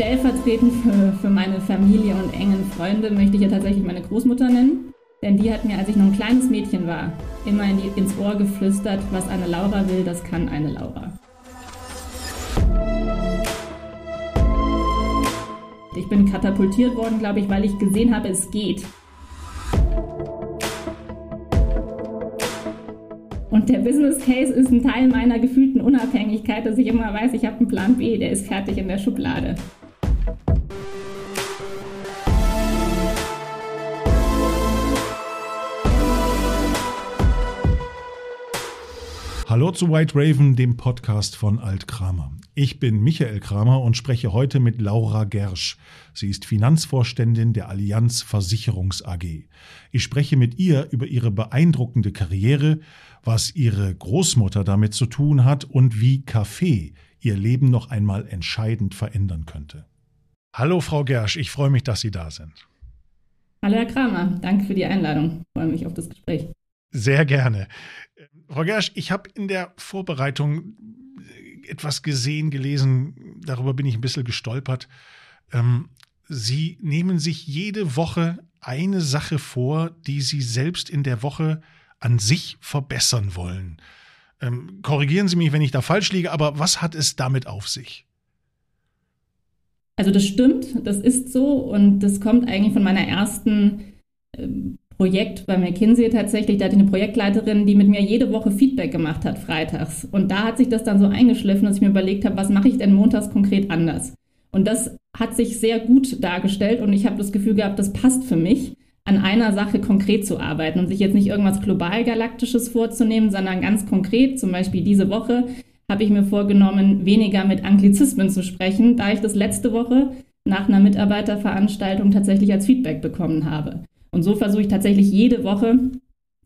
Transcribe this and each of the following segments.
stellvertretend für, für meine Familie und engen Freunde möchte ich ja tatsächlich meine Großmutter nennen. Denn die hat mir, als ich noch ein kleines Mädchen war, immer in die, ins Ohr geflüstert, was eine Laura will, das kann eine Laura. Ich bin katapultiert worden, glaube ich, weil ich gesehen habe, es geht. Und der Business Case ist ein Teil meiner gefühlten Unabhängigkeit, dass ich immer weiß, ich habe einen Plan B, der ist fertig in der Schublade. Hallo zu White Raven, dem Podcast von Alt Kramer. Ich bin Michael Kramer und spreche heute mit Laura Gersch. Sie ist Finanzvorständin der Allianz Versicherungs AG. Ich spreche mit ihr über ihre beeindruckende Karriere, was ihre Großmutter damit zu tun hat und wie Kaffee ihr Leben noch einmal entscheidend verändern könnte. Hallo Frau Gersch, ich freue mich, dass Sie da sind. Hallo Herr Kramer, danke für die Einladung. Ich freue mich auf das Gespräch. Sehr gerne. Frau Gersch, ich habe in der Vorbereitung etwas gesehen, gelesen, darüber bin ich ein bisschen gestolpert. Ähm, Sie nehmen sich jede Woche eine Sache vor, die Sie selbst in der Woche an sich verbessern wollen. Ähm, korrigieren Sie mich, wenn ich da falsch liege, aber was hat es damit auf sich? Also das stimmt, das ist so und das kommt eigentlich von meiner ersten ähm, Projekt bei McKinsey tatsächlich. Da hatte ich eine Projektleiterin, die mit mir jede Woche Feedback gemacht hat, freitags. Und da hat sich das dann so eingeschliffen, dass ich mir überlegt habe, was mache ich denn montags konkret anders? Und das hat sich sehr gut dargestellt und ich habe das Gefühl gehabt, das passt für mich, an einer Sache konkret zu arbeiten und sich jetzt nicht irgendwas global galaktisches vorzunehmen, sondern ganz konkret, zum Beispiel diese Woche, habe ich mir vorgenommen, weniger mit Anglizismen zu sprechen, da ich das letzte Woche nach einer Mitarbeiterveranstaltung tatsächlich als Feedback bekommen habe. Und so versuche ich tatsächlich jede Woche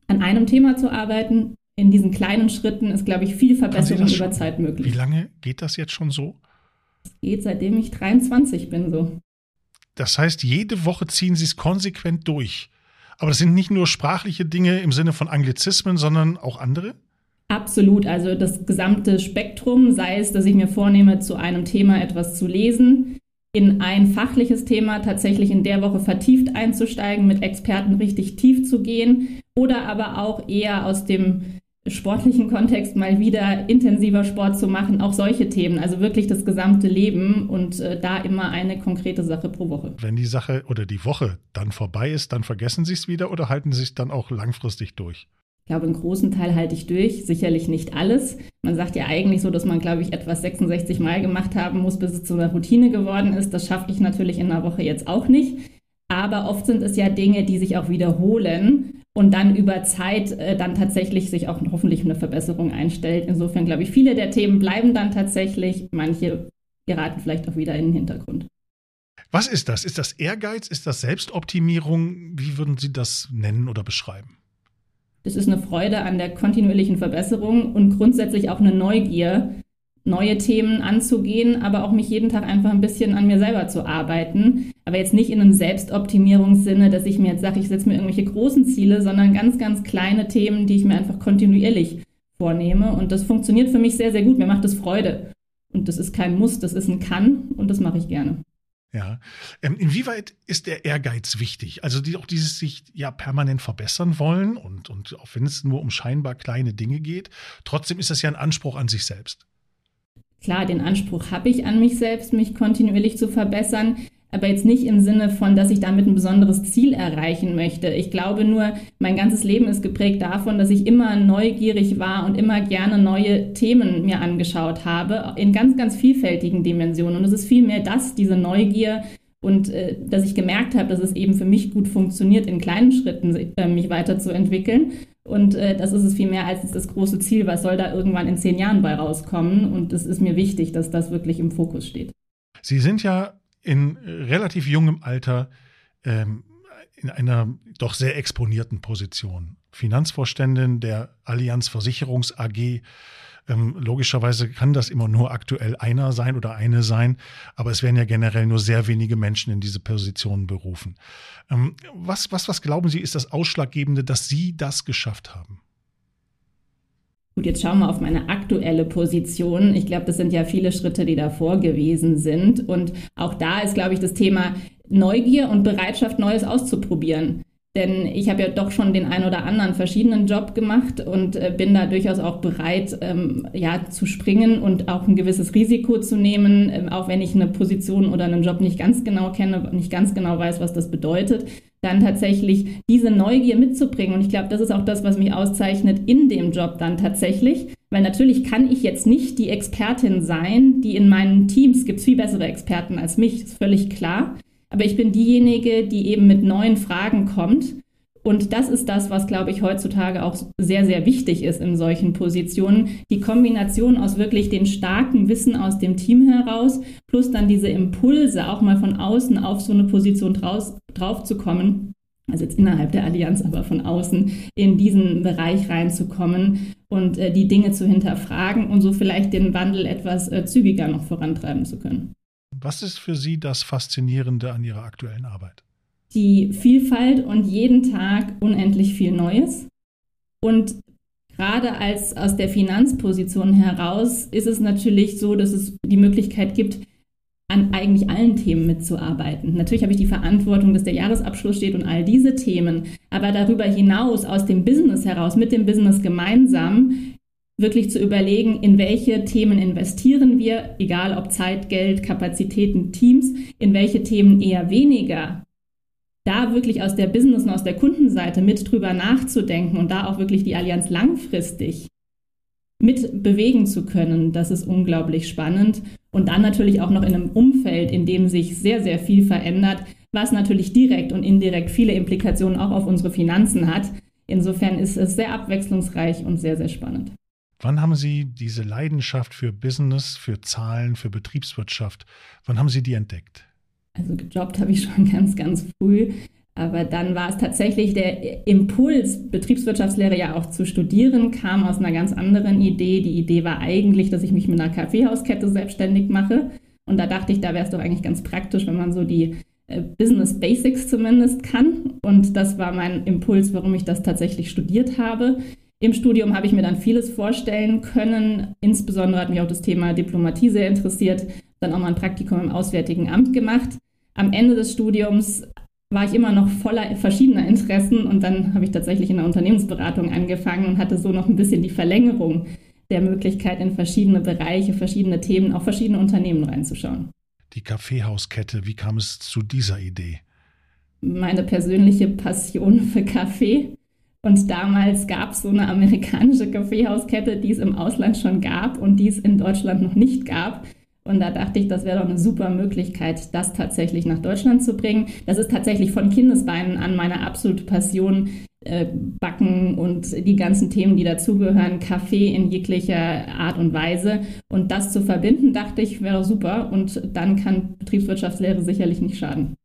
an einem Thema zu arbeiten. In diesen kleinen Schritten ist, glaube ich, viel Verbesserung über Zeit möglich. Wie lange geht das jetzt schon so? Es geht seitdem ich 23 bin so. Das heißt, jede Woche ziehen Sie es konsequent durch. Aber das sind nicht nur sprachliche Dinge im Sinne von Anglizismen, sondern auch andere? Absolut. Also das gesamte Spektrum, sei es, dass ich mir vornehme, zu einem Thema etwas zu lesen, in ein fachliches Thema tatsächlich in der Woche vertieft einzusteigen, mit Experten richtig tief zu gehen oder aber auch eher aus dem sportlichen Kontext mal wieder intensiver Sport zu machen, auch solche Themen, also wirklich das gesamte Leben und äh, da immer eine konkrete Sache pro Woche. Wenn die Sache oder die Woche dann vorbei ist, dann vergessen Sie es wieder oder halten Sie es dann auch langfristig durch? Ich glaube, einen großen Teil halte ich durch, sicherlich nicht alles. Man sagt ja eigentlich so, dass man, glaube ich, etwas 66 Mal gemacht haben muss, bis es zu einer Routine geworden ist. Das schaffe ich natürlich in einer Woche jetzt auch nicht. Aber oft sind es ja Dinge, die sich auch wiederholen und dann über Zeit äh, dann tatsächlich sich auch hoffentlich eine Verbesserung einstellt. Insofern glaube ich, viele der Themen bleiben dann tatsächlich, manche geraten vielleicht auch wieder in den Hintergrund. Was ist das? Ist das Ehrgeiz? Ist das Selbstoptimierung? Wie würden Sie das nennen oder beschreiben? Das ist eine Freude an der kontinuierlichen Verbesserung und grundsätzlich auch eine Neugier, neue Themen anzugehen, aber auch mich jeden Tag einfach ein bisschen an mir selber zu arbeiten. Aber jetzt nicht in einem Selbstoptimierungssinne, dass ich mir jetzt sage, ich setze mir irgendwelche großen Ziele, sondern ganz, ganz kleine Themen, die ich mir einfach kontinuierlich vornehme. Und das funktioniert für mich sehr, sehr gut. Mir macht es Freude. Und das ist kein Muss, das ist ein Kann und das mache ich gerne. Ja. Ähm, inwieweit ist der Ehrgeiz wichtig? Also die, auch dieses sich ja permanent verbessern wollen und, und auch wenn es nur um scheinbar kleine Dinge geht, trotzdem ist das ja ein Anspruch an sich selbst. Klar, den Anspruch habe ich an mich selbst, mich kontinuierlich zu verbessern aber jetzt nicht im Sinne von, dass ich damit ein besonderes Ziel erreichen möchte. Ich glaube nur, mein ganzes Leben ist geprägt davon, dass ich immer neugierig war und immer gerne neue Themen mir angeschaut habe, in ganz, ganz vielfältigen Dimensionen. Und es ist vielmehr das, diese Neugier und äh, dass ich gemerkt habe, dass es eben für mich gut funktioniert, in kleinen Schritten äh, mich weiterzuentwickeln. Und äh, das ist es viel mehr als das große Ziel, was soll da irgendwann in zehn Jahren bei rauskommen. Und es ist mir wichtig, dass das wirklich im Fokus steht. Sie sind ja in relativ jungem Alter ähm, in einer doch sehr exponierten Position. Finanzvorständin der Allianz Versicherungs AG. Ähm, logischerweise kann das immer nur aktuell einer sein oder eine sein, aber es werden ja generell nur sehr wenige Menschen in diese Position berufen. Ähm, was, was, was glauben Sie, ist das Ausschlaggebende, dass Sie das geschafft haben? Gut, jetzt schauen wir auf meine aktuelle Position. Ich glaube, das sind ja viele Schritte, die davor gewesen sind. Und auch da ist, glaube ich, das Thema Neugier und Bereitschaft, Neues auszuprobieren. Denn ich habe ja doch schon den ein oder anderen verschiedenen Job gemacht und äh, bin da durchaus auch bereit, ähm, ja, zu springen und auch ein gewisses Risiko zu nehmen, äh, auch wenn ich eine Position oder einen Job nicht ganz genau kenne, nicht ganz genau weiß, was das bedeutet, dann tatsächlich diese Neugier mitzubringen. Und ich glaube, das ist auch das, was mich auszeichnet in dem Job dann tatsächlich. Weil natürlich kann ich jetzt nicht die Expertin sein, die in meinen Teams gibt es viel bessere Experten als mich, ist völlig klar. Aber ich bin diejenige, die eben mit neuen Fragen kommt. Und das ist das, was, glaube ich, heutzutage auch sehr, sehr wichtig ist in solchen Positionen. Die Kombination aus wirklich den starken Wissen aus dem Team heraus, plus dann diese Impulse, auch mal von außen auf so eine Position draus, drauf zu kommen. Also jetzt innerhalb der Allianz, aber von außen in diesen Bereich reinzukommen und äh, die Dinge zu hinterfragen und so vielleicht den Wandel etwas äh, zügiger noch vorantreiben zu können. Was ist für Sie das Faszinierende an Ihrer aktuellen Arbeit? Die Vielfalt und jeden Tag unendlich viel Neues. Und gerade als aus der Finanzposition heraus ist es natürlich so, dass es die Möglichkeit gibt, an eigentlich allen Themen mitzuarbeiten. Natürlich habe ich die Verantwortung, dass der Jahresabschluss steht und all diese Themen, aber darüber hinaus aus dem Business heraus, mit dem Business gemeinsam, wirklich zu überlegen, in welche Themen investieren wir, egal ob Zeit, Geld, Kapazitäten, Teams, in welche Themen eher weniger. Da wirklich aus der Business- und aus der Kundenseite mit drüber nachzudenken und da auch wirklich die Allianz langfristig mit bewegen zu können, das ist unglaublich spannend. Und dann natürlich auch noch in einem Umfeld, in dem sich sehr, sehr viel verändert, was natürlich direkt und indirekt viele Implikationen auch auf unsere Finanzen hat. Insofern ist es sehr abwechslungsreich und sehr, sehr spannend. Wann haben Sie diese Leidenschaft für Business, für Zahlen, für Betriebswirtschaft, wann haben Sie die entdeckt? Also gejobbt habe ich schon ganz, ganz früh. Aber dann war es tatsächlich der Impuls, Betriebswirtschaftslehre ja auch zu studieren, kam aus einer ganz anderen Idee. Die Idee war eigentlich, dass ich mich mit einer Kaffeehauskette selbstständig mache. Und da dachte ich, da wäre es doch eigentlich ganz praktisch, wenn man so die äh, Business Basics zumindest kann. Und das war mein Impuls, warum ich das tatsächlich studiert habe. Im Studium habe ich mir dann vieles vorstellen können. Insbesondere hat mich auch das Thema Diplomatie sehr interessiert. Dann auch mal ein Praktikum im Auswärtigen Amt gemacht. Am Ende des Studiums war ich immer noch voller verschiedener Interessen und dann habe ich tatsächlich in der Unternehmensberatung angefangen und hatte so noch ein bisschen die Verlängerung der Möglichkeit, in verschiedene Bereiche, verschiedene Themen, auch verschiedene Unternehmen reinzuschauen. Die Kaffeehauskette, wie kam es zu dieser Idee? Meine persönliche Passion für Kaffee und damals gab es so eine amerikanische Kaffeehauskette, die es im Ausland schon gab und die es in Deutschland noch nicht gab. Und da dachte ich, das wäre doch eine super Möglichkeit, das tatsächlich nach Deutschland zu bringen. Das ist tatsächlich von Kindesbeinen an meine absolute Passion. Äh, Backen und die ganzen Themen, die dazugehören, Kaffee in jeglicher Art und Weise. Und das zu verbinden, dachte ich, wäre super. Und dann kann Betriebswirtschaftslehre sicherlich nicht schaden.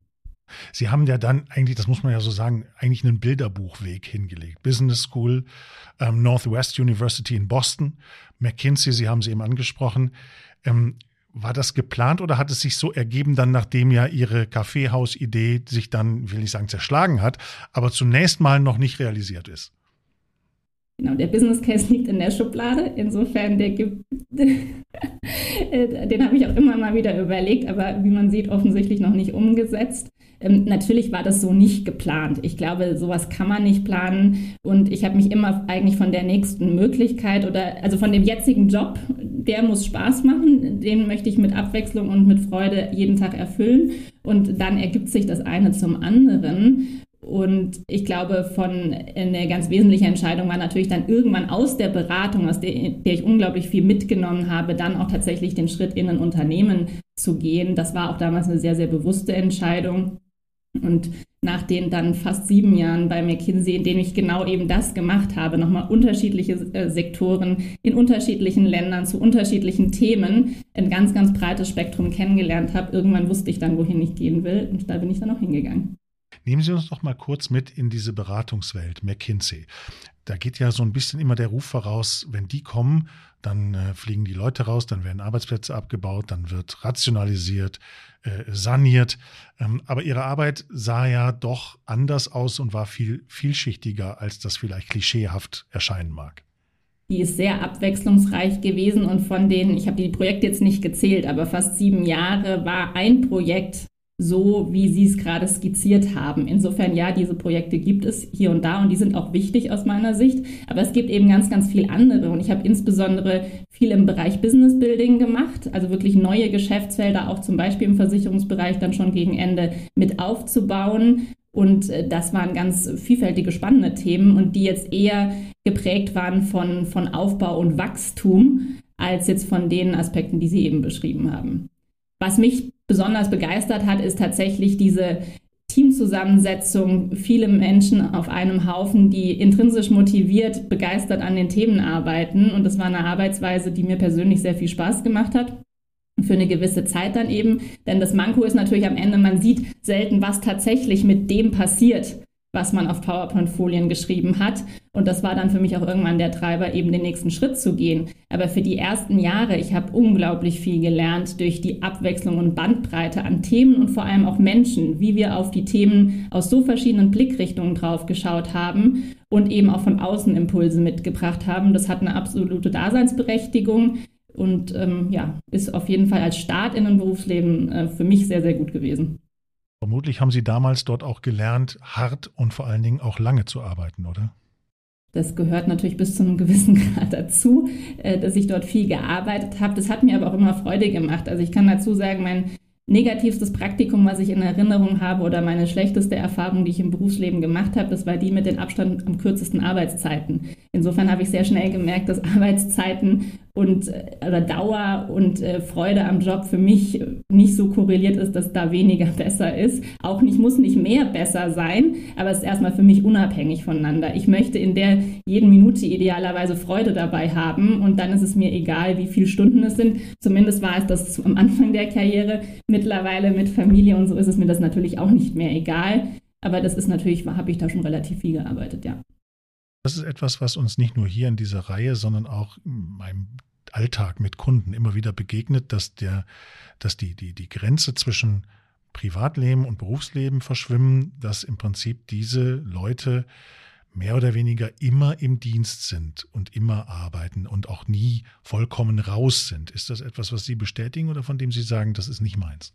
Sie haben ja dann eigentlich, das muss man ja so sagen, eigentlich einen Bilderbuchweg hingelegt. Business School, ähm, Northwest University in Boston, McKinsey, Sie haben sie eben angesprochen. Ähm, war das geplant oder hat es sich so ergeben, dann nachdem ja Ihre Kaffeehausidee sich dann, will ich sagen, zerschlagen hat, aber zunächst mal noch nicht realisiert ist? Genau, der Business Case liegt in der Schublade. Insofern, der gibt, den habe ich auch immer mal wieder überlegt, aber wie man sieht, offensichtlich noch nicht umgesetzt. Ähm, natürlich war das so nicht geplant. Ich glaube, sowas kann man nicht planen. Und ich habe mich immer eigentlich von der nächsten Möglichkeit oder also von dem jetzigen Job, der muss Spaß machen, den möchte ich mit Abwechslung und mit Freude jeden Tag erfüllen. Und dann ergibt sich das eine zum anderen. Und ich glaube, von eine ganz wesentliche Entscheidung war natürlich dann irgendwann aus der Beratung, aus der, der, ich unglaublich viel mitgenommen habe, dann auch tatsächlich den Schritt in ein Unternehmen zu gehen. Das war auch damals eine sehr, sehr bewusste Entscheidung. Und nach den dann fast sieben Jahren bei McKinsey, in denen ich genau eben das gemacht habe, nochmal unterschiedliche äh, Sektoren in unterschiedlichen Ländern zu unterschiedlichen Themen, ein ganz, ganz breites Spektrum kennengelernt habe, irgendwann wusste ich dann, wohin ich gehen will und da bin ich dann auch hingegangen. Nehmen Sie uns doch mal kurz mit in diese Beratungswelt, McKinsey. Da geht ja so ein bisschen immer der Ruf voraus, wenn die kommen, dann äh, fliegen die Leute raus, dann werden Arbeitsplätze abgebaut, dann wird rationalisiert, äh, saniert. Ähm, aber ihre Arbeit sah ja doch anders aus und war viel vielschichtiger, als das vielleicht klischeehaft erscheinen mag. die ist sehr abwechslungsreich gewesen und von denen, ich habe die Projekte jetzt nicht gezählt, aber fast sieben Jahre war ein Projekt so, wie Sie es gerade skizziert haben. Insofern ja, diese Projekte gibt es hier und da und die sind auch wichtig aus meiner Sicht. Aber es gibt eben ganz, ganz viel andere und ich habe insbesondere viel im Bereich Business Building gemacht, also wirklich neue Geschäftsfelder auch zum Beispiel im Versicherungsbereich dann schon gegen Ende mit aufzubauen. Und äh, das waren ganz vielfältige, spannende Themen und die jetzt eher geprägt waren von, von Aufbau und Wachstum als jetzt von den Aspekten, die Sie eben beschrieben haben. Was mich besonders begeistert hat, ist tatsächlich diese Teamzusammensetzung, viele Menschen auf einem Haufen, die intrinsisch motiviert, begeistert an den Themen arbeiten. Und das war eine Arbeitsweise, die mir persönlich sehr viel Spaß gemacht hat. Für eine gewisse Zeit dann eben. Denn das Manko ist natürlich am Ende, man sieht selten, was tatsächlich mit dem passiert, was man auf PowerPoint-Folien geschrieben hat. Und das war dann für mich auch irgendwann der Treiber, eben den nächsten Schritt zu gehen. Aber für die ersten Jahre, ich habe unglaublich viel gelernt durch die Abwechslung und Bandbreite an Themen und vor allem auch Menschen, wie wir auf die Themen aus so verschiedenen Blickrichtungen drauf geschaut haben und eben auch von außen Impulse mitgebracht haben. Das hat eine absolute Daseinsberechtigung und ähm, ja, ist auf jeden Fall als Start in ein Berufsleben äh, für mich sehr, sehr gut gewesen. Vermutlich haben Sie damals dort auch gelernt, hart und vor allen Dingen auch lange zu arbeiten, oder? Das gehört natürlich bis zu einem gewissen Grad dazu, äh, dass ich dort viel gearbeitet habe. Das hat mir aber auch immer Freude gemacht. Also ich kann dazu sagen, mein negativstes Praktikum, was ich in Erinnerung habe oder meine schlechteste Erfahrung, die ich im Berufsleben gemacht habe, das war die mit den Abstand am kürzesten Arbeitszeiten. Insofern habe ich sehr schnell gemerkt, dass Arbeitszeiten und äh, oder Dauer und äh, Freude am Job für mich nicht so korreliert ist, dass da weniger besser ist. Auch nicht muss nicht mehr besser sein, aber es ist erstmal für mich unabhängig voneinander. Ich möchte in der jeden Minute idealerweise Freude dabei haben und dann ist es mir egal, wie viele Stunden es sind. Zumindest war es das am Anfang der Karriere. Mittlerweile mit Familie und so ist es mir das natürlich auch nicht mehr egal. Aber das ist natürlich, habe ich da schon relativ viel gearbeitet, ja. Das ist etwas, was uns nicht nur hier in dieser Reihe, sondern auch in meinem Alltag mit Kunden immer wieder begegnet, dass der, dass die, die, die Grenze zwischen Privatleben und Berufsleben verschwimmen, dass im Prinzip diese Leute mehr oder weniger immer im Dienst sind und immer arbeiten und auch nie vollkommen raus sind. Ist das etwas, was Sie bestätigen oder von dem Sie sagen, das ist nicht meins?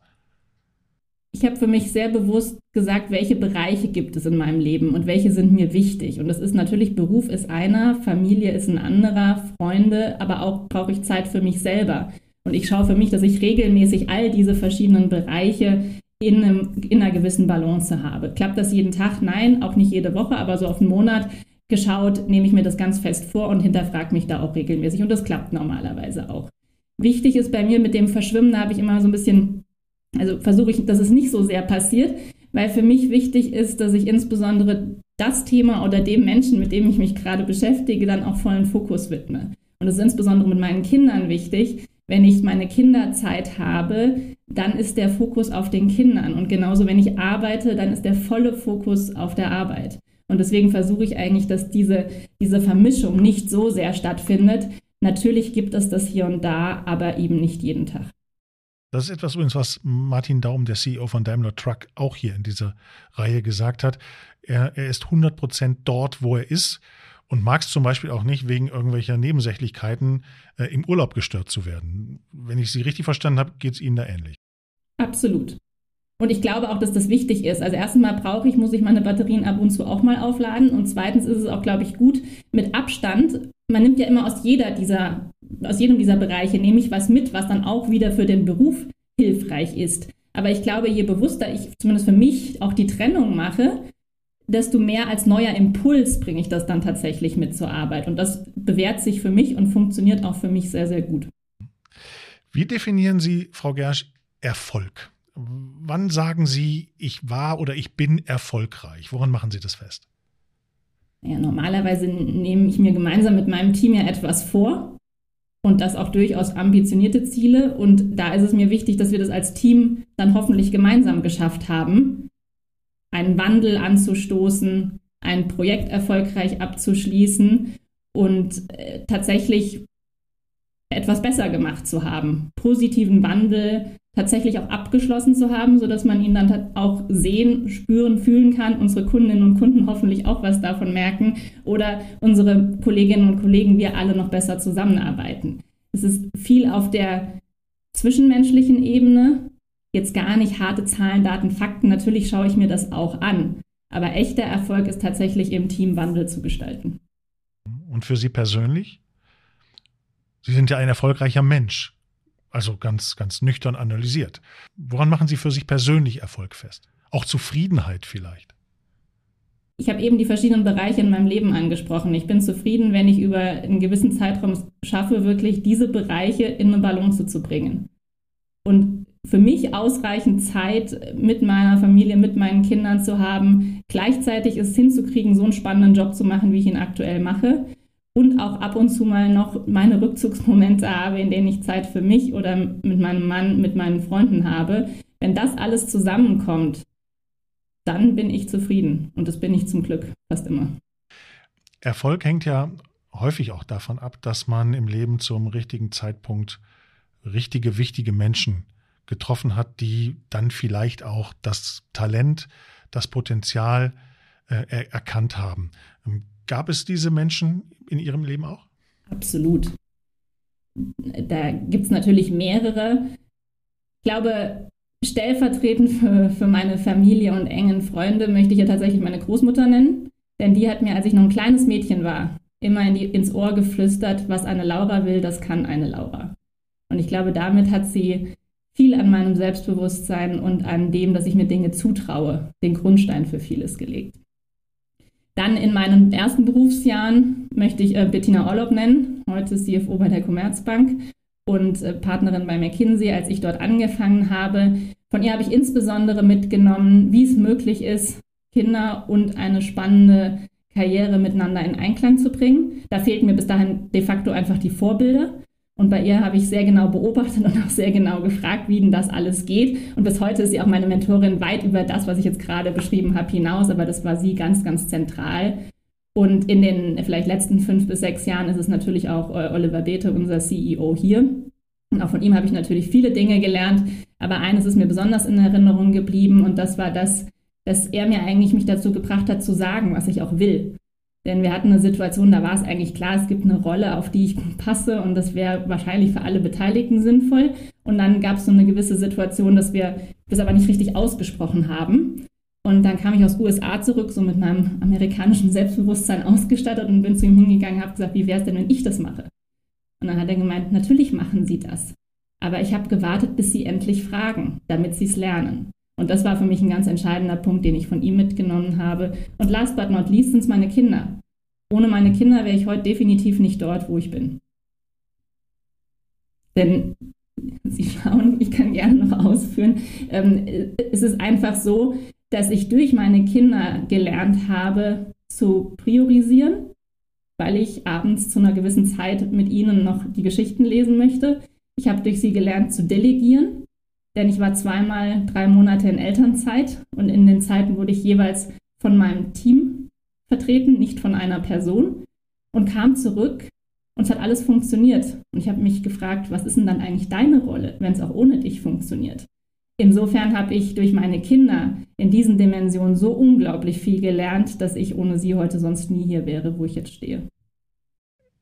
Ich habe für mich sehr bewusst gesagt, welche Bereiche gibt es in meinem Leben und welche sind mir wichtig. Und das ist natürlich, Beruf ist einer, Familie ist ein anderer, Freunde, aber auch brauche ich Zeit für mich selber. Und ich schaue für mich, dass ich regelmäßig all diese verschiedenen Bereiche in, einem, in einer gewissen Balance habe. Klappt das jeden Tag? Nein, auch nicht jede Woche, aber so auf einen Monat geschaut, nehme ich mir das ganz fest vor und hinterfrage mich da auch regelmäßig. Und das klappt normalerweise auch. Wichtig ist bei mir mit dem Verschwimmen, da habe ich immer so ein bisschen also versuche ich, dass es nicht so sehr passiert, weil für mich wichtig ist, dass ich insbesondere das Thema oder dem Menschen, mit dem ich mich gerade beschäftige, dann auch vollen Fokus widme. Und das ist insbesondere mit meinen Kindern wichtig. Wenn ich meine Kinderzeit habe, dann ist der Fokus auf den Kindern. Und genauso, wenn ich arbeite, dann ist der volle Fokus auf der Arbeit. Und deswegen versuche ich eigentlich, dass diese, diese Vermischung nicht so sehr stattfindet. Natürlich gibt es das hier und da, aber eben nicht jeden Tag. Das ist etwas übrigens, was Martin Daum, der CEO von Daimler Truck, auch hier in dieser Reihe gesagt hat. Er, er ist 100 Prozent dort, wo er ist und mag es zum Beispiel auch nicht, wegen irgendwelcher Nebensächlichkeiten äh, im Urlaub gestört zu werden. Wenn ich Sie richtig verstanden habe, geht es Ihnen da ähnlich. Absolut. Und ich glaube auch, dass das wichtig ist. Also erstens mal brauche ich, muss ich meine Batterien ab und zu auch mal aufladen. Und zweitens ist es auch, glaube ich, gut mit Abstand. Man nimmt ja immer aus jeder dieser aus jedem dieser Bereiche nehme ich was mit, was dann auch wieder für den Beruf hilfreich ist. Aber ich glaube, je bewusster ich zumindest für mich auch die Trennung mache, desto mehr als neuer Impuls bringe ich das dann tatsächlich mit zur Arbeit. Und das bewährt sich für mich und funktioniert auch für mich sehr, sehr gut. Wie definieren Sie, Frau Gersch, Erfolg? Wann sagen Sie, ich war oder ich bin erfolgreich? Woran machen Sie das fest? Ja, normalerweise nehme ich mir gemeinsam mit meinem Team ja etwas vor und das auch durchaus ambitionierte Ziele. Und da ist es mir wichtig, dass wir das als Team dann hoffentlich gemeinsam geschafft haben, einen Wandel anzustoßen, ein Projekt erfolgreich abzuschließen und äh, tatsächlich etwas besser gemacht zu haben, positiven Wandel tatsächlich auch abgeschlossen zu haben, sodass man ihn dann auch sehen, spüren, fühlen kann, unsere Kundinnen und Kunden hoffentlich auch was davon merken oder unsere Kolleginnen und Kollegen, wir alle noch besser zusammenarbeiten. Es ist viel auf der zwischenmenschlichen Ebene, jetzt gar nicht harte Zahlen, Daten, Fakten, natürlich schaue ich mir das auch an, aber echter Erfolg ist tatsächlich im Team Wandel zu gestalten. Und für Sie persönlich? Sie sind ja ein erfolgreicher Mensch. Also ganz, ganz nüchtern analysiert. Woran machen Sie für sich persönlich Erfolg fest? Auch Zufriedenheit vielleicht? Ich habe eben die verschiedenen Bereiche in meinem Leben angesprochen. Ich bin zufrieden, wenn ich über einen gewissen Zeitraum schaffe, wirklich diese Bereiche in eine Balance zu bringen. Und für mich ausreichend Zeit mit meiner Familie, mit meinen Kindern zu haben, gleichzeitig es hinzukriegen, so einen spannenden Job zu machen, wie ich ihn aktuell mache und auch ab und zu mal noch meine Rückzugsmomente habe, in denen ich Zeit für mich oder mit meinem Mann, mit meinen Freunden habe. Wenn das alles zusammenkommt, dann bin ich zufrieden und das bin ich zum Glück fast immer. Erfolg hängt ja häufig auch davon ab, dass man im Leben zum richtigen Zeitpunkt richtige, wichtige Menschen getroffen hat, die dann vielleicht auch das Talent, das Potenzial äh, erkannt haben. Gab es diese Menschen in Ihrem Leben auch? Absolut. Da gibt es natürlich mehrere. Ich glaube, stellvertretend für, für meine Familie und engen Freunde möchte ich ja tatsächlich meine Großmutter nennen. Denn die hat mir, als ich noch ein kleines Mädchen war, immer in die, ins Ohr geflüstert, was eine Laura will, das kann eine Laura. Und ich glaube, damit hat sie viel an meinem Selbstbewusstsein und an dem, dass ich mir Dinge zutraue, den Grundstein für vieles gelegt. Dann in meinen ersten Berufsjahren möchte ich äh, Bettina Orlob nennen, heute CFO bei der Commerzbank und äh, Partnerin bei McKinsey, als ich dort angefangen habe. Von ihr habe ich insbesondere mitgenommen, wie es möglich ist, Kinder und eine spannende Karriere miteinander in Einklang zu bringen. Da fehlten mir bis dahin de facto einfach die Vorbilder. Und bei ihr habe ich sehr genau beobachtet und auch sehr genau gefragt, wie denn das alles geht. Und bis heute ist sie auch meine Mentorin weit über das, was ich jetzt gerade beschrieben habe, hinaus. Aber das war sie ganz, ganz zentral. Und in den vielleicht letzten fünf bis sechs Jahren ist es natürlich auch äh, Oliver Bethe, unser CEO hier. Und auch von ihm habe ich natürlich viele Dinge gelernt. Aber eines ist mir besonders in Erinnerung geblieben und das war das, dass er mir eigentlich mich dazu gebracht hat, zu sagen, was ich auch will. Denn wir hatten eine Situation, da war es eigentlich klar, es gibt eine Rolle, auf die ich passe und das wäre wahrscheinlich für alle Beteiligten sinnvoll. Und dann gab es so eine gewisse Situation, dass wir das aber nicht richtig ausgesprochen haben. Und dann kam ich aus USA zurück, so mit meinem amerikanischen Selbstbewusstsein ausgestattet und bin zu ihm hingegangen und habe gesagt, wie wäre es denn, wenn ich das mache? Und dann hat er gemeint, natürlich machen Sie das. Aber ich habe gewartet, bis Sie endlich fragen, damit Sie es lernen. Und das war für mich ein ganz entscheidender Punkt, den ich von ihm mitgenommen habe. Und last but not least sind es meine Kinder. Ohne meine Kinder wäre ich heute definitiv nicht dort, wo ich bin. Denn Sie schauen, ich kann gerne noch ausführen. Ähm, es ist einfach so, dass ich durch meine Kinder gelernt habe zu priorisieren, weil ich abends zu einer gewissen Zeit mit ihnen noch die Geschichten lesen möchte. Ich habe durch sie gelernt zu delegieren, denn ich war zweimal drei Monate in Elternzeit und in den Zeiten wurde ich jeweils von meinem Team vertreten, nicht von einer Person und kam zurück und es hat alles funktioniert. Und ich habe mich gefragt, was ist denn dann eigentlich deine Rolle, wenn es auch ohne dich funktioniert? Insofern habe ich durch meine Kinder in diesen Dimensionen so unglaublich viel gelernt, dass ich ohne sie heute sonst nie hier wäre, wo ich jetzt stehe.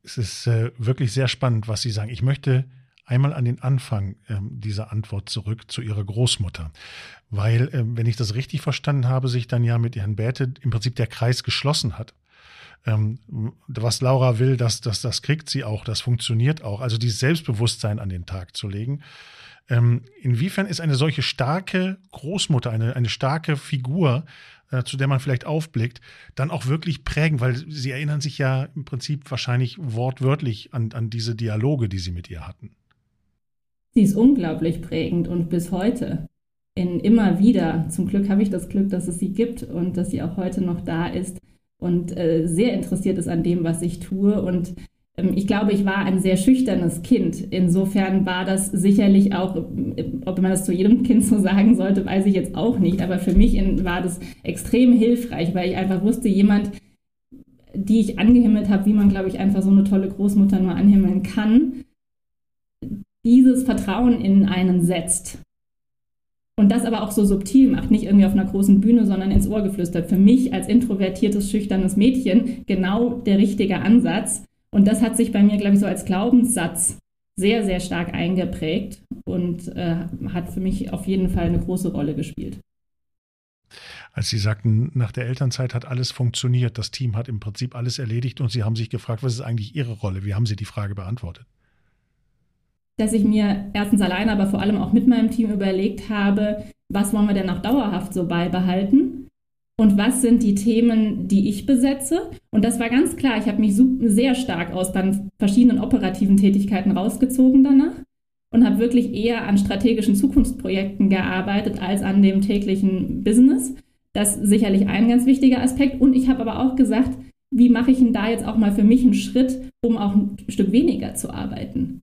Es ist äh, wirklich sehr spannend, was Sie sagen. Ich möchte einmal an den Anfang ähm, dieser Antwort zurück zu ihrer Großmutter. Weil, ähm, wenn ich das richtig verstanden habe, sich dann ja mit Herrn Bäte im Prinzip der Kreis geschlossen hat. Ähm, was Laura will, das, das, das kriegt sie auch, das funktioniert auch. Also dieses Selbstbewusstsein an den Tag zu legen. Ähm, inwiefern ist eine solche starke Großmutter, eine, eine starke Figur, äh, zu der man vielleicht aufblickt, dann auch wirklich prägen? Weil sie erinnern sich ja im Prinzip wahrscheinlich wortwörtlich an, an diese Dialoge, die sie mit ihr hatten. Sie ist unglaublich prägend und bis heute in immer wieder, zum Glück habe ich das Glück, dass es sie gibt und dass sie auch heute noch da ist und äh, sehr interessiert ist an dem, was ich tue. Und ähm, ich glaube, ich war ein sehr schüchternes Kind. Insofern war das sicherlich auch, äh, ob man das zu jedem Kind so sagen sollte, weiß ich jetzt auch nicht. Aber für mich in, war das extrem hilfreich, weil ich einfach wusste, jemand, die ich angehimmelt habe, wie man, glaube ich, einfach so eine tolle Großmutter nur anhimmeln kann, dieses Vertrauen in einen setzt und das aber auch so subtil macht, nicht irgendwie auf einer großen Bühne, sondern ins Ohr geflüstert. Für mich als introvertiertes, schüchternes Mädchen genau der richtige Ansatz. Und das hat sich bei mir, glaube ich, so als Glaubenssatz sehr, sehr stark eingeprägt und äh, hat für mich auf jeden Fall eine große Rolle gespielt. Als Sie sagten, nach der Elternzeit hat alles funktioniert, das Team hat im Prinzip alles erledigt und Sie haben sich gefragt, was ist eigentlich Ihre Rolle? Wie haben Sie die Frage beantwortet? Dass ich mir erstens alleine, aber vor allem auch mit meinem Team überlegt habe, was wollen wir denn auch dauerhaft so beibehalten und was sind die Themen, die ich besetze. Und das war ganz klar, ich habe mich sehr stark aus den verschiedenen operativen Tätigkeiten rausgezogen danach und habe wirklich eher an strategischen Zukunftsprojekten gearbeitet als an dem täglichen Business. Das ist sicherlich ein ganz wichtiger Aspekt. Und ich habe aber auch gesagt, wie mache ich denn da jetzt auch mal für mich einen Schritt, um auch ein Stück weniger zu arbeiten?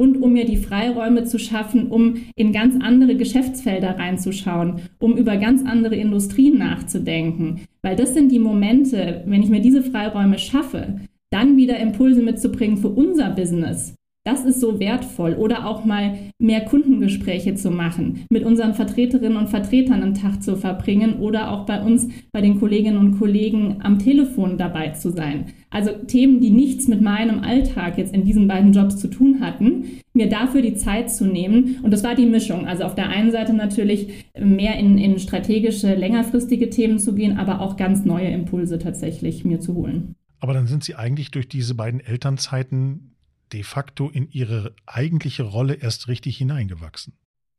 Und um mir die Freiräume zu schaffen, um in ganz andere Geschäftsfelder reinzuschauen, um über ganz andere Industrien nachzudenken. Weil das sind die Momente, wenn ich mir diese Freiräume schaffe, dann wieder Impulse mitzubringen für unser Business, das ist so wertvoll. Oder auch mal mehr Kundengespräche zu machen, mit unseren Vertreterinnen und Vertretern einen Tag zu verbringen oder auch bei uns, bei den Kolleginnen und Kollegen am Telefon dabei zu sein. Also Themen, die nichts mit meinem Alltag jetzt in diesen beiden Jobs zu tun hatten, mir dafür die Zeit zu nehmen. Und das war die Mischung. Also auf der einen Seite natürlich mehr in, in strategische, längerfristige Themen zu gehen, aber auch ganz neue Impulse tatsächlich mir zu holen. Aber dann sind Sie eigentlich durch diese beiden Elternzeiten de facto in ihre eigentliche Rolle erst richtig hineingewachsen.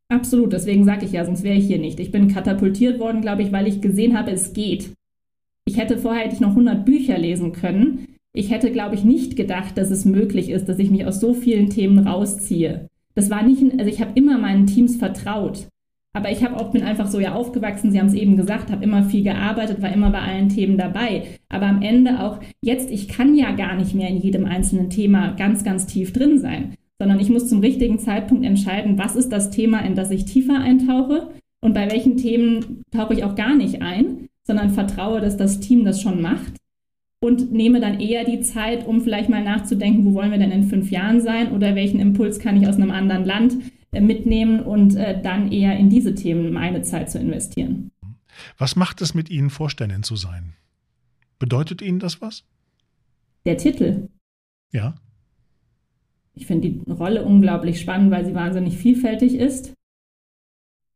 Absolut, deswegen sage ich ja, sonst wäre ich hier nicht. Ich bin katapultiert worden, glaube ich, weil ich gesehen habe, es geht. Ich hätte vorher hätte ich noch 100 Bücher lesen können. Ich hätte, glaube ich, nicht gedacht, dass es möglich ist, dass ich mich aus so vielen Themen rausziehe. Das war nicht, also ich habe immer meinen Teams vertraut. Aber ich habe auch bin einfach so ja aufgewachsen, Sie haben es eben gesagt, habe immer viel gearbeitet, war immer bei allen Themen dabei. Aber am Ende auch jetzt, ich kann ja gar nicht mehr in jedem einzelnen Thema ganz, ganz tief drin sein, sondern ich muss zum richtigen Zeitpunkt entscheiden, was ist das Thema, in das ich tiefer eintauche und bei welchen Themen tauche ich auch gar nicht ein, sondern vertraue, dass das Team das schon macht und nehme dann eher die Zeit, um vielleicht mal nachzudenken, wo wollen wir denn in fünf Jahren sein oder welchen Impuls kann ich aus einem anderen Land mitnehmen und äh, dann eher in diese Themen meine Zeit zu investieren. Was macht es mit Ihnen, Vorständin zu sein? Bedeutet Ihnen das was? Der Titel. Ja. Ich finde die Rolle unglaublich spannend, weil sie wahnsinnig vielfältig ist.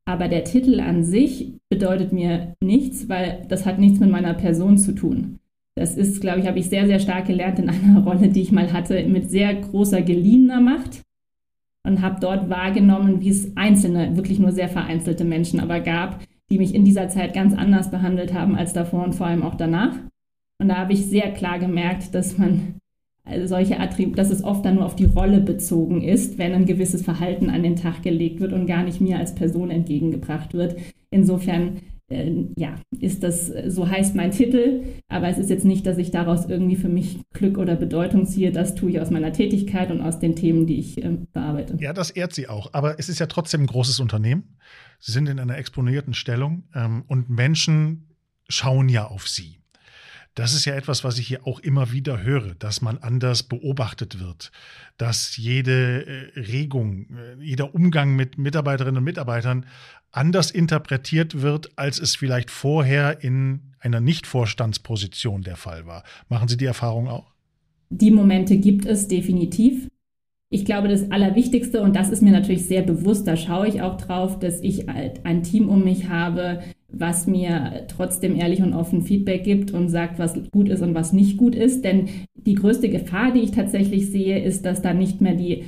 Aber der Titel an sich bedeutet mir nichts, weil das hat nichts mit meiner Person zu tun. Das ist, glaube ich, habe ich sehr, sehr stark gelernt in einer Rolle, die ich mal hatte, mit sehr großer geliehener Macht und habe dort wahrgenommen, wie es einzelne, wirklich nur sehr vereinzelte Menschen aber gab, die mich in dieser Zeit ganz anders behandelt haben als davor und vor allem auch danach. Und da habe ich sehr klar gemerkt, dass man also solche Attribute, dass es oft dann nur auf die Rolle bezogen ist, wenn ein gewisses Verhalten an den Tag gelegt wird und gar nicht mir als Person entgegengebracht wird. Insofern ja, ist das, so heißt mein Titel, aber es ist jetzt nicht, dass ich daraus irgendwie für mich Glück oder Bedeutung ziehe. Das tue ich aus meiner Tätigkeit und aus den Themen, die ich äh, bearbeite. Ja, das ehrt Sie auch. Aber es ist ja trotzdem ein großes Unternehmen. Sie sind in einer exponierten Stellung ähm, und Menschen schauen ja auf Sie. Das ist ja etwas, was ich hier auch immer wieder höre, dass man anders beobachtet wird, dass jede äh, Regung, äh, jeder Umgang mit Mitarbeiterinnen und Mitarbeitern anders interpretiert wird, als es vielleicht vorher in einer Nicht-Vorstandsposition der Fall war. Machen Sie die Erfahrung auch? Die Momente gibt es definitiv. Ich glaube, das Allerwichtigste, und das ist mir natürlich sehr bewusst, da schaue ich auch drauf, dass ich ein Team um mich habe, was mir trotzdem ehrlich und offen Feedback gibt und sagt, was gut ist und was nicht gut ist. Denn die größte Gefahr, die ich tatsächlich sehe, ist, dass da nicht mehr die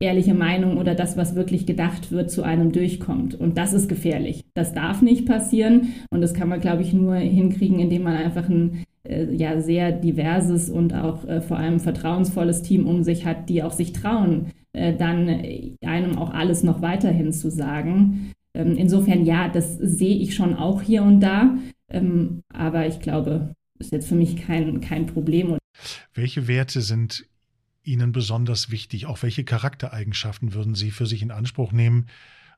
ehrliche Meinung oder das, was wirklich gedacht wird, zu einem durchkommt. Und das ist gefährlich. Das darf nicht passieren. Und das kann man, glaube ich, nur hinkriegen, indem man einfach ein äh, ja, sehr diverses und auch äh, vor allem vertrauensvolles Team um sich hat, die auch sich trauen, äh, dann einem auch alles noch weiterhin zu sagen. Ähm, insofern ja, das sehe ich schon auch hier und da, ähm, aber ich glaube, ist jetzt für mich kein, kein Problem. Welche Werte sind Ihnen besonders wichtig? Auch welche Charaktereigenschaften würden Sie für sich in Anspruch nehmen,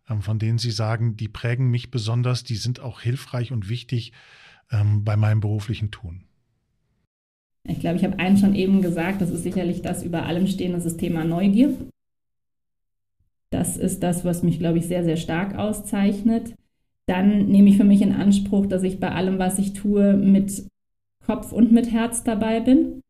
ähm, von denen Sie sagen, die prägen mich besonders, die sind auch hilfreich und wichtig bei meinem beruflichen Tun? Ich glaube, ich habe einen schon eben gesagt, das ist sicherlich das über allem stehen, das ist Thema Neugier. Das ist das, was mich, glaube ich, sehr, sehr stark auszeichnet. Dann nehme ich für mich in Anspruch, dass ich bei allem, was ich tue, mit Kopf und mit Herz dabei bin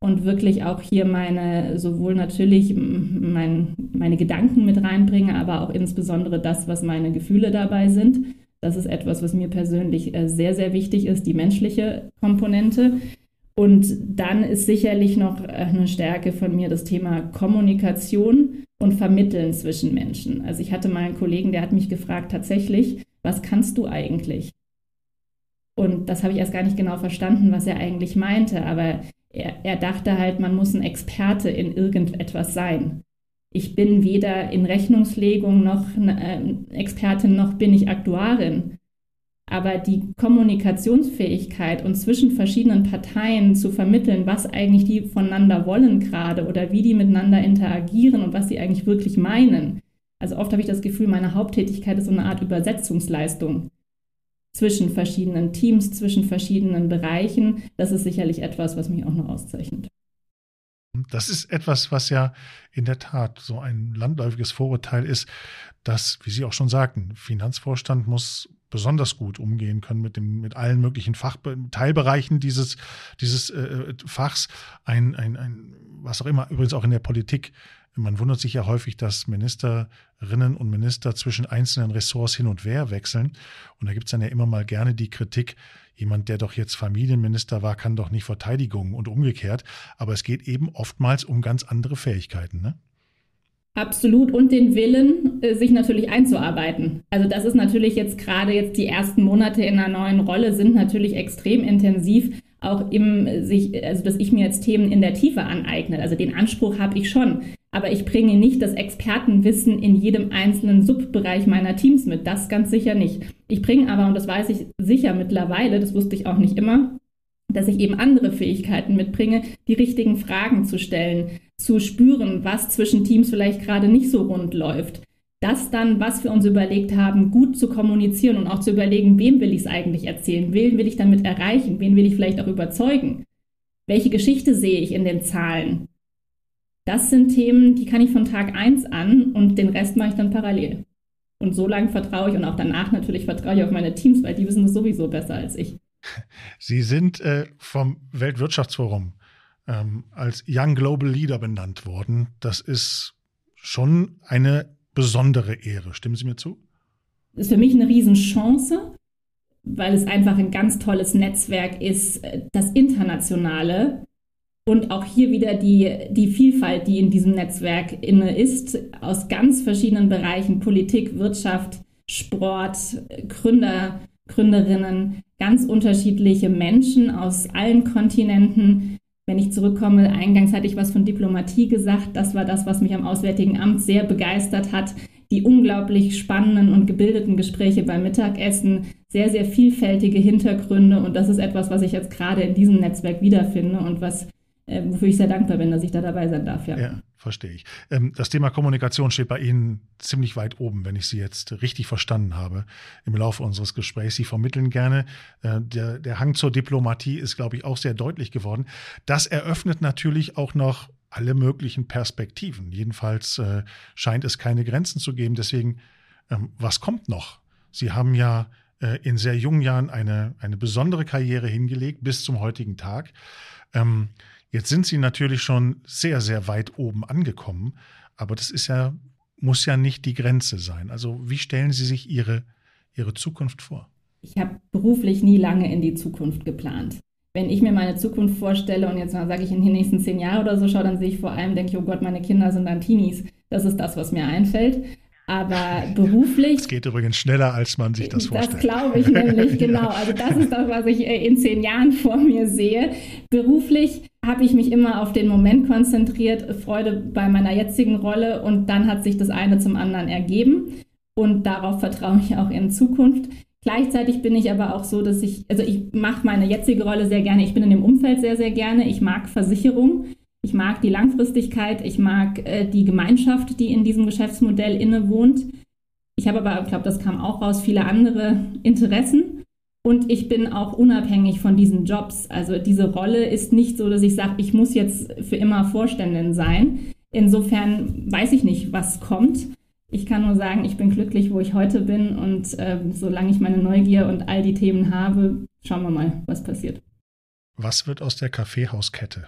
und wirklich auch hier meine, sowohl natürlich mein, meine Gedanken mit reinbringe, aber auch insbesondere das, was meine Gefühle dabei sind. Das ist etwas, was mir persönlich äh, sehr, sehr wichtig ist, die menschliche Komponente. Und dann ist sicherlich noch äh, eine Stärke von mir das Thema Kommunikation und Vermitteln zwischen Menschen. Also ich hatte mal einen Kollegen, der hat mich gefragt, tatsächlich, was kannst du eigentlich? Und das habe ich erst gar nicht genau verstanden, was er eigentlich meinte, aber er, er dachte halt, man muss ein Experte in irgendetwas sein. Ich bin weder in Rechnungslegung noch äh, Expertin noch bin ich Aktuarin. Aber die Kommunikationsfähigkeit und zwischen verschiedenen Parteien zu vermitteln, was eigentlich die voneinander wollen gerade oder wie die miteinander interagieren und was sie eigentlich wirklich meinen. Also oft habe ich das Gefühl, meine Haupttätigkeit ist so eine Art Übersetzungsleistung zwischen verschiedenen Teams, zwischen verschiedenen Bereichen. Das ist sicherlich etwas, was mich auch noch auszeichnet. Das ist etwas, was ja in der Tat so ein landläufiges Vorurteil ist, dass, wie Sie auch schon sagten, Finanzvorstand muss besonders gut umgehen können mit dem mit allen möglichen Fach Teilbereichen dieses dieses äh, Fachs ein, ein ein was auch immer übrigens auch in der Politik man wundert sich ja häufig, dass Ministerinnen und Minister zwischen einzelnen Ressorts hin und her wechseln. Und da gibt es dann ja immer mal gerne die Kritik, jemand, der doch jetzt Familienminister war, kann doch nicht Verteidigung und umgekehrt. Aber es geht eben oftmals um ganz andere Fähigkeiten. Ne? Absolut und den Willen, äh, sich natürlich einzuarbeiten. Also das ist natürlich jetzt gerade jetzt die ersten Monate in einer neuen Rolle sind natürlich extrem intensiv, auch im sich, also dass ich mir jetzt Themen in der Tiefe aneigne. Also den Anspruch habe ich schon aber ich bringe nicht das Expertenwissen in jedem einzelnen Subbereich meiner Teams mit. Das ganz sicher nicht. Ich bringe aber, und das weiß ich sicher mittlerweile, das wusste ich auch nicht immer, dass ich eben andere Fähigkeiten mitbringe, die richtigen Fragen zu stellen, zu spüren, was zwischen Teams vielleicht gerade nicht so rund läuft. Das dann, was wir uns überlegt haben, gut zu kommunizieren und auch zu überlegen, wem will ich es eigentlich erzählen, wen will ich damit erreichen, wen will ich vielleicht auch überzeugen. Welche Geschichte sehe ich in den Zahlen? Das sind Themen, die kann ich von Tag 1 an und den Rest mache ich dann parallel. Und so lange vertraue ich und auch danach natürlich vertraue ich auf meine Teams, weil die wissen es sowieso besser als ich. Sie sind äh, vom Weltwirtschaftsforum ähm, als Young Global Leader benannt worden. Das ist schon eine besondere Ehre. Stimmen Sie mir zu? Das ist für mich eine Riesenchance, weil es einfach ein ganz tolles Netzwerk ist, äh, das Internationale und auch hier wieder die, die Vielfalt, die in diesem Netzwerk inne ist, aus ganz verschiedenen Bereichen, Politik, Wirtschaft, Sport, Gründer, Gründerinnen, ganz unterschiedliche Menschen aus allen Kontinenten. Wenn ich zurückkomme, eingangs hatte ich was von Diplomatie gesagt. Das war das, was mich am Auswärtigen Amt sehr begeistert hat. Die unglaublich spannenden und gebildeten Gespräche beim Mittagessen, sehr, sehr vielfältige Hintergründe. Und das ist etwas, was ich jetzt gerade in diesem Netzwerk wiederfinde und was wofür ich sehr dankbar bin, dass ich da dabei sein darf. Ja, ja verstehe ich. Ähm, das Thema Kommunikation steht bei Ihnen ziemlich weit oben, wenn ich Sie jetzt richtig verstanden habe im Laufe unseres Gesprächs. Sie vermitteln gerne. Äh, der, der Hang zur Diplomatie ist, glaube ich, auch sehr deutlich geworden. Das eröffnet natürlich auch noch alle möglichen Perspektiven. Jedenfalls äh, scheint es keine Grenzen zu geben. Deswegen, ähm, was kommt noch? Sie haben ja in sehr jungen Jahren eine, eine besondere Karriere hingelegt bis zum heutigen Tag. Jetzt sind sie natürlich schon sehr, sehr weit oben angekommen, aber das ist ja, muss ja nicht die Grenze sein. Also wie stellen Sie sich Ihre, Ihre Zukunft vor? Ich habe beruflich nie lange in die Zukunft geplant. Wenn ich mir meine Zukunft vorstelle und jetzt mal sage ich in den nächsten zehn Jahren oder so schaue, dann sehe ich vor allem, denke ich, oh Gott, meine Kinder sind dann Teenies. Das ist das, was mir einfällt. Aber beruflich. Es geht übrigens schneller, als man sich das vorstellt. Das glaube ich nämlich, genau. Also das ist das, was ich äh, in zehn Jahren vor mir sehe. Beruflich habe ich mich immer auf den Moment konzentriert, Freude bei meiner jetzigen Rolle und dann hat sich das eine zum anderen ergeben und darauf vertraue ich auch in Zukunft. Gleichzeitig bin ich aber auch so, dass ich, also ich mache meine jetzige Rolle sehr gerne. Ich bin in dem Umfeld sehr, sehr gerne. Ich mag Versicherung. Ich mag die Langfristigkeit, ich mag äh, die Gemeinschaft, die in diesem Geschäftsmodell innewohnt. Ich habe aber, ich glaube, das kam auch raus, viele andere Interessen. Und ich bin auch unabhängig von diesen Jobs. Also diese Rolle ist nicht so, dass ich sage, ich muss jetzt für immer Vorständin sein. Insofern weiß ich nicht, was kommt. Ich kann nur sagen, ich bin glücklich, wo ich heute bin und äh, solange ich meine Neugier und all die Themen habe, schauen wir mal, was passiert. Was wird aus der Kaffeehauskette?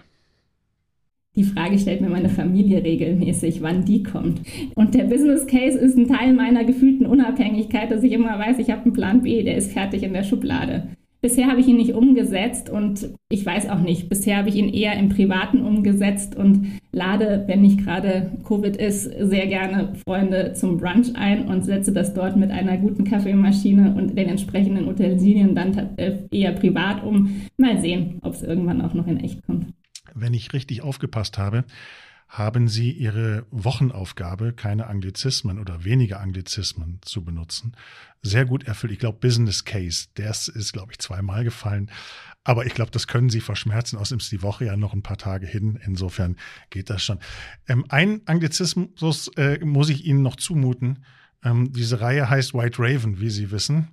Die Frage stellt mir meine Familie regelmäßig, wann die kommt. Und der Business Case ist ein Teil meiner gefühlten Unabhängigkeit, dass ich immer weiß, ich habe einen Plan B, der ist fertig in der Schublade. Bisher habe ich ihn nicht umgesetzt und ich weiß auch nicht. Bisher habe ich ihn eher im Privaten umgesetzt und lade, wenn nicht gerade Covid ist, sehr gerne Freunde zum Brunch ein und setze das dort mit einer guten Kaffeemaschine und den entsprechenden Utensilien dann eher privat um. Mal sehen, ob es irgendwann auch noch in echt kommt. Wenn ich richtig aufgepasst habe, haben Sie Ihre Wochenaufgabe, keine Anglizismen oder weniger Anglizismen zu benutzen, sehr gut erfüllt. Ich glaube, Business Case, der ist, glaube ich, zweimal gefallen. Aber ich glaube, das können Sie verschmerzen. Außerdem ist die Woche ja noch ein paar Tage hin. Insofern geht das schon. Ähm, ein Anglizismus äh, muss ich Ihnen noch zumuten. Ähm, diese Reihe heißt White Raven, wie Sie wissen.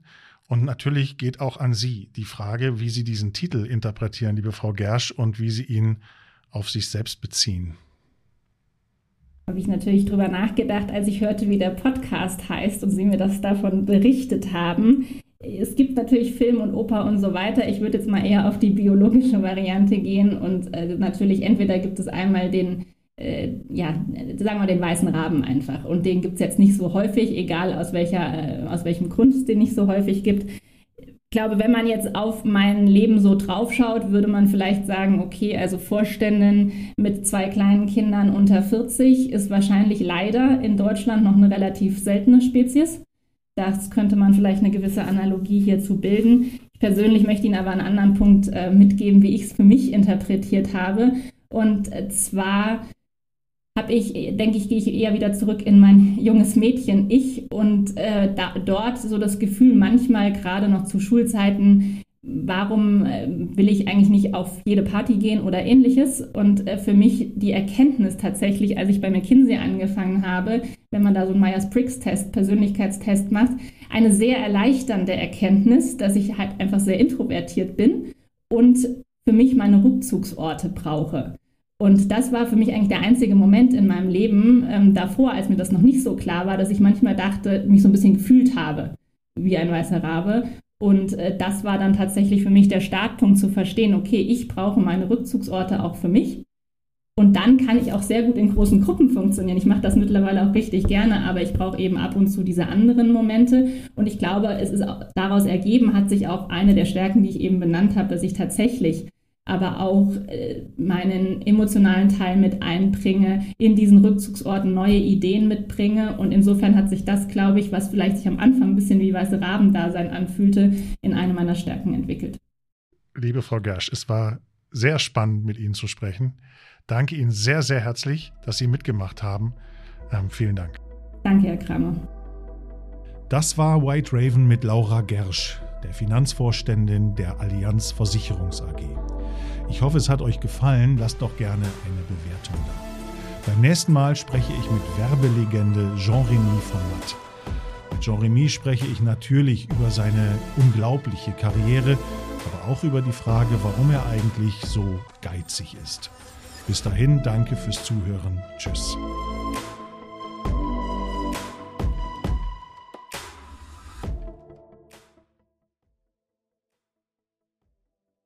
Und natürlich geht auch an Sie die Frage, wie Sie diesen Titel interpretieren, liebe Frau Gersch, und wie Sie ihn auf sich selbst beziehen habe ich natürlich drüber nachgedacht, als ich hörte, wie der Podcast heißt und Sie mir das davon berichtet haben. Es gibt natürlich Film und Oper und so weiter. Ich würde jetzt mal eher auf die biologische Variante gehen und äh, natürlich entweder gibt es einmal den, äh, ja, sagen wir den weißen Raben einfach und den gibt es jetzt nicht so häufig, egal aus, welcher, äh, aus welchem Grund es den nicht so häufig gibt glaube, wenn man jetzt auf mein Leben so draufschaut, würde man vielleicht sagen, okay, also Vorständin mit zwei kleinen Kindern unter 40 ist wahrscheinlich leider in Deutschland noch eine relativ seltene Spezies. Das könnte man vielleicht eine gewisse Analogie hierzu bilden. Ich persönlich möchte Ihnen aber einen anderen Punkt äh, mitgeben, wie ich es für mich interpretiert habe. Und zwar habe ich, denke ich, gehe ich eher wieder zurück in mein junges Mädchen ich und äh, da, dort so das Gefühl manchmal gerade noch zu Schulzeiten, warum äh, will ich eigentlich nicht auf jede Party gehen oder ähnliches und äh, für mich die Erkenntnis tatsächlich, als ich bei McKinsey angefangen habe, wenn man da so einen Myers-Briggs-Test, Persönlichkeitstest macht, eine sehr erleichternde Erkenntnis, dass ich halt einfach sehr introvertiert bin und für mich meine Rückzugsorte brauche. Und das war für mich eigentlich der einzige Moment in meinem Leben ähm, davor, als mir das noch nicht so klar war, dass ich manchmal dachte, mich so ein bisschen gefühlt habe wie ein weißer Rabe. Und äh, das war dann tatsächlich für mich der Startpunkt zu verstehen, okay, ich brauche meine Rückzugsorte auch für mich. Und dann kann ich auch sehr gut in großen Gruppen funktionieren. Ich mache das mittlerweile auch richtig gerne, aber ich brauche eben ab und zu diese anderen Momente. Und ich glaube, es ist auch daraus ergeben, hat sich auch eine der Stärken, die ich eben benannt habe, dass ich tatsächlich aber auch äh, meinen emotionalen Teil mit einbringe, in diesen Rückzugsorten neue Ideen mitbringe. Und insofern hat sich das, glaube ich, was vielleicht sich am Anfang ein bisschen wie weiße Rabendasein anfühlte, in eine meiner Stärken entwickelt. Liebe Frau Gersch, es war sehr spannend, mit Ihnen zu sprechen. Danke Ihnen sehr, sehr herzlich, dass Sie mitgemacht haben. Ähm, vielen Dank. Danke, Herr Kramer. Das war White Raven mit Laura Gersch, der Finanzvorständin der Allianz Versicherungs AG. Ich hoffe, es hat euch gefallen. Lasst doch gerne eine Bewertung da. Beim nächsten Mal spreche ich mit Werbelegende Jean-Remy von Matt. Mit Jean-Remy spreche ich natürlich über seine unglaubliche Karriere, aber auch über die Frage, warum er eigentlich so geizig ist. Bis dahin, danke fürs Zuhören. Tschüss.